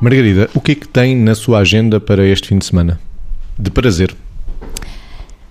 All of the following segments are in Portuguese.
Margarida, o que é que tem na sua agenda para este fim de semana? De prazer.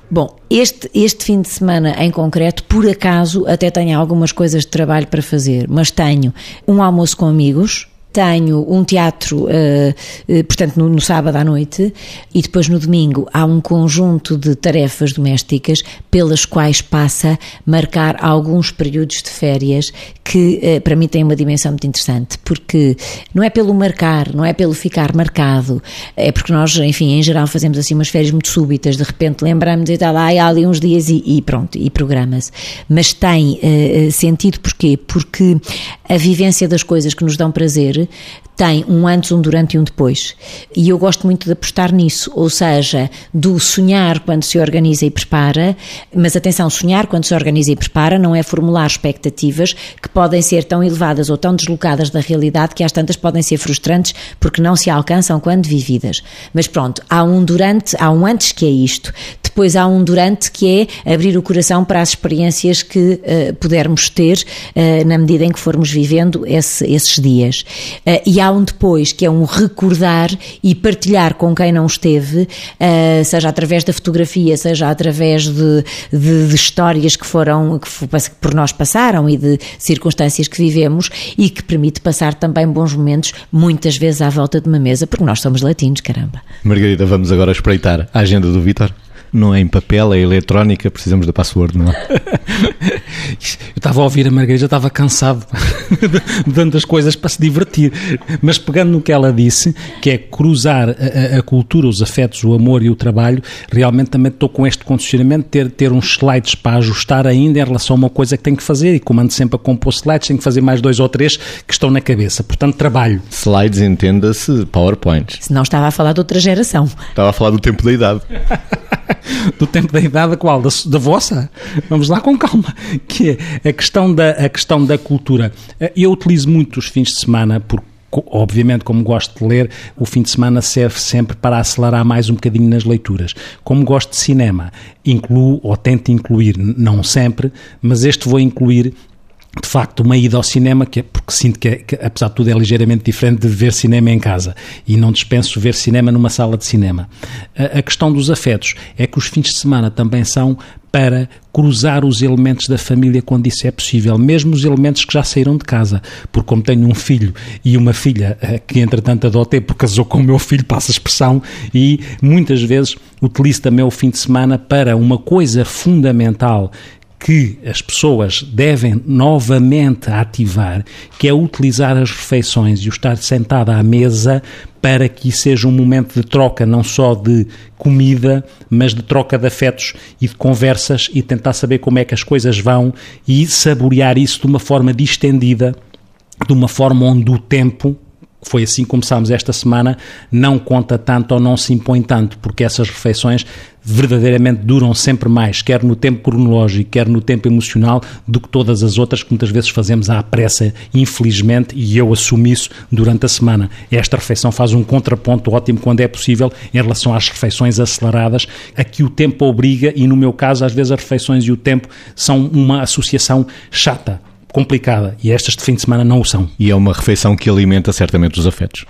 Bom, este, este fim de semana em concreto, por acaso, até tenho algumas coisas de trabalho para fazer, mas tenho um almoço com amigos, tenho um teatro, uh, uh, portanto, no, no, sábado à noite, e depois no domingo há um conjunto de tarefas domésticas pelas quais passa marcar alguns períodos de férias que uh, para mim têm uma dimensão muito interessante, porque não é pelo marcar, não é pelo ficar marcado, é porque nós, enfim, em geral fazemos assim umas férias muito súbitas, de repente lembramos e tal, lá, há ali uns dias e, e pronto, e programa-se. Mas tem sentido porquê? Porque a vivência das coisas que nos dão prazer tem um antes, um durante e um depois. E eu gosto muito de apostar nisso, ou seja, do sonhar quando se organiza e prepara, mas atenção, sonhar quando se organiza e prepara não é formular expectativas que podem ser tão elevadas ou tão deslocadas da realidade que às tantas podem ser frustrantes porque não se alcançam quando vividas. Mas pronto, há um durante, há um antes que é isto. Depois há um durante que é abrir o coração para as experiências que uh, pudermos ter uh, na medida em que formos vivendo esse, esses dias. Uh, e há um depois, que é um recordar e partilhar com quem não esteve, uh, seja através da fotografia, seja através de, de, de histórias que foram, que por nós passaram e de circunstâncias que vivemos e que permite passar também bons momentos, muitas vezes à volta de uma mesa, porque nós somos latinos, caramba. Margarida, vamos agora espreitar a agenda do Vitor não é em papel, é eletrónica, precisamos da password, não é? Eu estava a ouvir a Margarida, estava cansado de tantas coisas para se divertir. Mas pegando no que ela disse, que é cruzar a, a, cultura, os afetos, o amor e o trabalho, realmente também estou com este condicionamento de ter, ter uns slides para ajustar ainda em relação a uma coisa que tenho que fazer. E como ando sempre a compor slides, tenho que fazer mais dois ou três que estão na cabeça. Portanto, trabalho. Slides, entenda-se, PowerPoint. Se não estava a falar de outra geração. Estava a falar do tempo da idade. do tempo da idade qual? Da, da vossa? Vamos lá com calma. Que é a questão da, a questão da cultura. Eh, eu utilizo muito os fins de semana porque obviamente, como gosto de ler, o fim de semana serve sempre para acelerar mais um bocadinho nas leituras. Como gosto de cinema, incluo ou tento incluir, não sempre, mas este vou incluir de facto uma ida ao cinema, que é, porque sinto que, é, que, apesar de tudo é ligeiramente diferente de ver cinema em casa e não dispenso ver cinema numa sala de cinema. A, a, questão dos afetos é que os fins de semana também são para cruzar os elementos da família quando isso é possível, mesmo os elementos que já saíram de casa, porque como tenho um filho e uma filha eh, que entretanto adotei porque casou com o meu filho, passa a expressão, e muitas vezes utilizo também o fim de semana para uma coisa fundamental que as pessoas devem novamente ativar, que é utilizar as refeições e o estar sentada à mesa para que seja um momento de troca não só de comida, mas de troca de afetos e de conversas e tentar saber como é que as coisas vão e saborear isso de uma forma distendida, de uma forma onde o tempo foi assim que começámos esta semana, não conta tanto ou não se impõe tanto, porque essas refeições verdadeiramente duram sempre mais, quer no tempo cronológico, quer no tempo emocional, do que todas as outras que muitas vezes fazemos à pressa, infelizmente, e eu assumo isso durante a semana. Esta refeição faz um contraponto ótimo quando é possível em relação às refeições aceleradas, a que o tempo obriga, e no meu caso, às vezes as refeições e o tempo são uma associação chata complicada e estas de fim de semana não o são. E é uma refeição que alimenta certamente os afetos.